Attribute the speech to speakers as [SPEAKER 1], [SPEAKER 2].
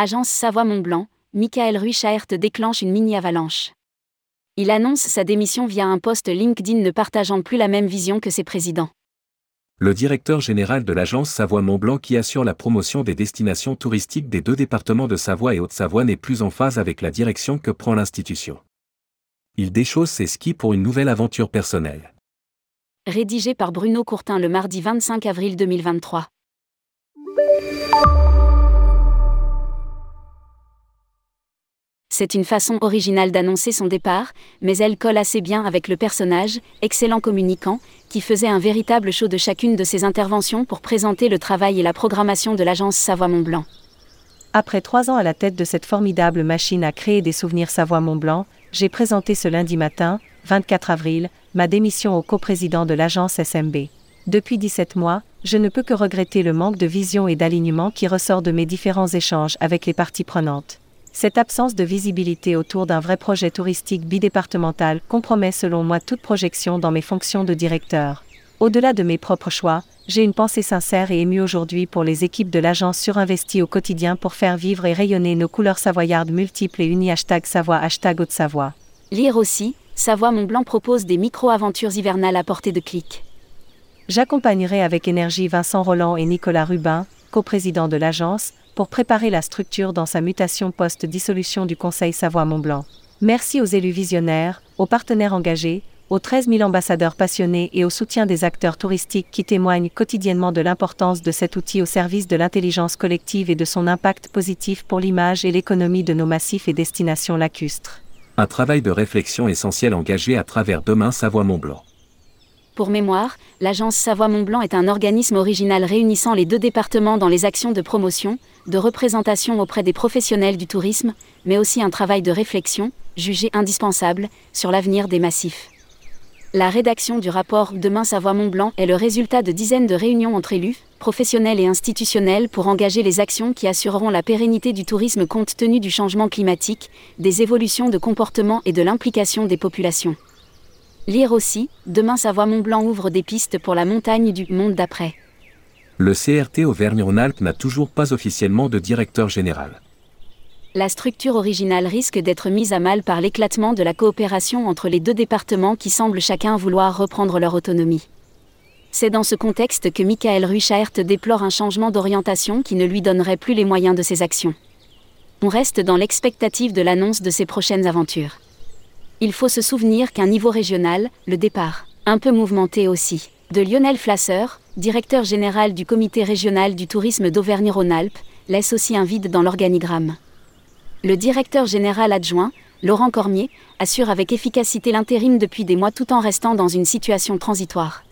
[SPEAKER 1] Agence Savoie-Mont-Blanc, Michael Ruichaert déclenche une mini-avalanche. Il annonce sa démission via un post LinkedIn ne partageant plus la même vision que ses présidents.
[SPEAKER 2] Le directeur général de l'agence Savoie-Mont-Blanc qui assure la promotion des destinations touristiques des deux départements de Savoie et Haute-Savoie n'est plus en phase avec la direction que prend l'institution. Il déchausse ses skis pour une nouvelle aventure personnelle.
[SPEAKER 1] Rédigé par Bruno Courtin le mardi 25 avril 2023. C'est une façon originale d'annoncer son départ, mais elle colle assez bien avec le personnage, excellent communicant, qui faisait un véritable show de chacune de ses interventions pour présenter le travail et la programmation de l'agence Savoie-Mont-Blanc.
[SPEAKER 3] Après trois ans à la tête de cette formidable machine à créer des souvenirs Savoie-Mont-Blanc, j'ai présenté ce lundi matin, 24 avril, ma démission au coprésident de l'agence SMB. Depuis 17 mois, je ne peux que regretter le manque de vision et d'alignement qui ressort de mes différents échanges avec les parties prenantes. Cette absence de visibilité autour d'un vrai projet touristique bidépartemental compromet selon moi toute projection dans mes fonctions de directeur. Au-delà de mes propres choix, j'ai une pensée sincère et émue aujourd'hui pour les équipes de l'agence surinvestie au quotidien pour faire vivre et rayonner nos couleurs savoyardes multiples et unies hashtag Savoie hashtag Haute-Savoie.
[SPEAKER 1] Lire aussi, Savoie Mont-Blanc propose des micro-aventures hivernales à portée de clic.
[SPEAKER 3] J'accompagnerai avec énergie Vincent Roland et Nicolas Rubin, coprésidents de l'agence, pour préparer la structure dans sa mutation post-dissolution du Conseil Savoie-Mont-Blanc. Merci aux élus visionnaires, aux partenaires engagés, aux 13 000 ambassadeurs passionnés et au soutien des acteurs touristiques qui témoignent quotidiennement de l'importance de cet outil au service de l'intelligence collective et de son impact positif pour l'image et l'économie de nos massifs et destinations lacustres.
[SPEAKER 2] Un travail de réflexion essentiel engagé à travers Demain Savoie-Mont-Blanc.
[SPEAKER 1] Pour mémoire, l'agence Savoie-Mont-Blanc est un organisme original réunissant les deux départements dans les actions de promotion, de représentation auprès des professionnels du tourisme, mais aussi un travail de réflexion, jugé indispensable, sur l'avenir des massifs. La rédaction du rapport Demain Savoie-Mont-Blanc est le résultat de dizaines de réunions entre élus, professionnels et institutionnels pour engager les actions qui assureront la pérennité du tourisme compte tenu du changement climatique, des évolutions de comportement et de l'implication des populations. Lire aussi, Demain Savoie-Mont-Blanc ouvre des pistes pour la montagne du monde d'après.
[SPEAKER 2] Le CRT Auvergne-Rhône-Alpes n'a toujours pas officiellement de directeur général.
[SPEAKER 1] La structure originale risque d'être mise à mal par l'éclatement de la coopération entre les deux départements qui semblent chacun vouloir reprendre leur autonomie. C'est dans ce contexte que Michael Ruichaert déplore un changement d'orientation qui ne lui donnerait plus les moyens de ses actions. On reste dans l'expectative de l'annonce de ses prochaines aventures. Il faut se souvenir qu'un niveau régional, le départ, un peu mouvementé aussi, de Lionel Flasseur, directeur général du comité régional du tourisme d'Auvergne-Rhône-Alpes, laisse aussi un vide dans l'organigramme. Le directeur général adjoint, Laurent Cormier, assure avec efficacité l'intérim depuis des mois tout en restant dans une situation transitoire.